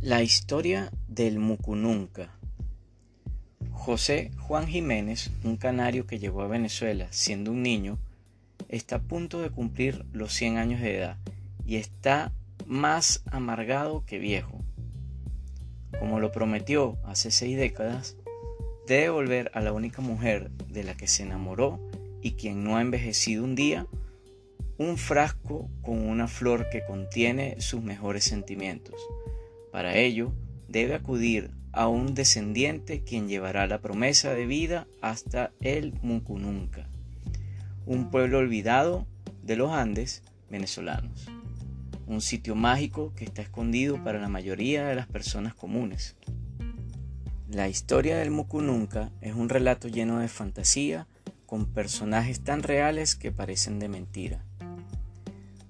La historia del Mucununca. José Juan Jiménez, un canario que llegó a Venezuela siendo un niño, está a punto de cumplir los 100 años de edad y está más amargado que viejo. Como lo prometió hace seis décadas, debe volver a la única mujer de la que se enamoró y quien no ha envejecido un día, un frasco con una flor que contiene sus mejores sentimientos. Para ello, debe acudir a un descendiente quien llevará la promesa de vida hasta el Mucununca, un pueblo olvidado de los Andes venezolanos, un sitio mágico que está escondido para la mayoría de las personas comunes. La historia del Mucununca es un relato lleno de fantasía, con personajes tan reales que parecen de mentira.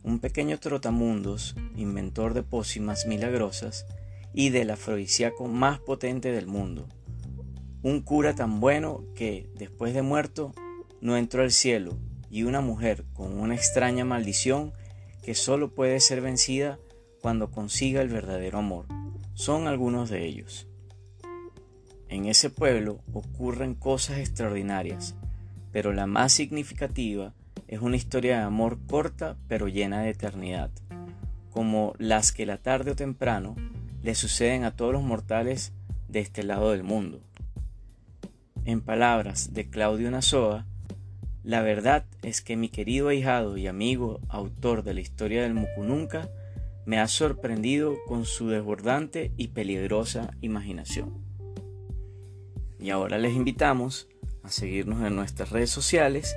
Un pequeño trotamundos, inventor de pócimas milagrosas y del afrodisíaco más potente del mundo. Un cura tan bueno que, después de muerto, no entró al cielo, y una mujer con una extraña maldición que solo puede ser vencida cuando consiga el verdadero amor. Son algunos de ellos. En ese pueblo ocurren cosas extraordinarias, pero la más significativa es una historia de amor corta pero llena de eternidad, como las que la tarde o temprano le suceden a todos los mortales de este lado del mundo. En palabras de Claudio Nazoa, la verdad es que mi querido ahijado y amigo autor de la historia del Mucununca me ha sorprendido con su desbordante y peligrosa imaginación. Y ahora les invitamos a seguirnos en nuestras redes sociales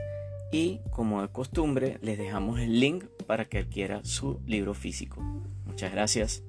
y como de costumbre les dejamos el link para que adquiera su libro físico. Muchas gracias.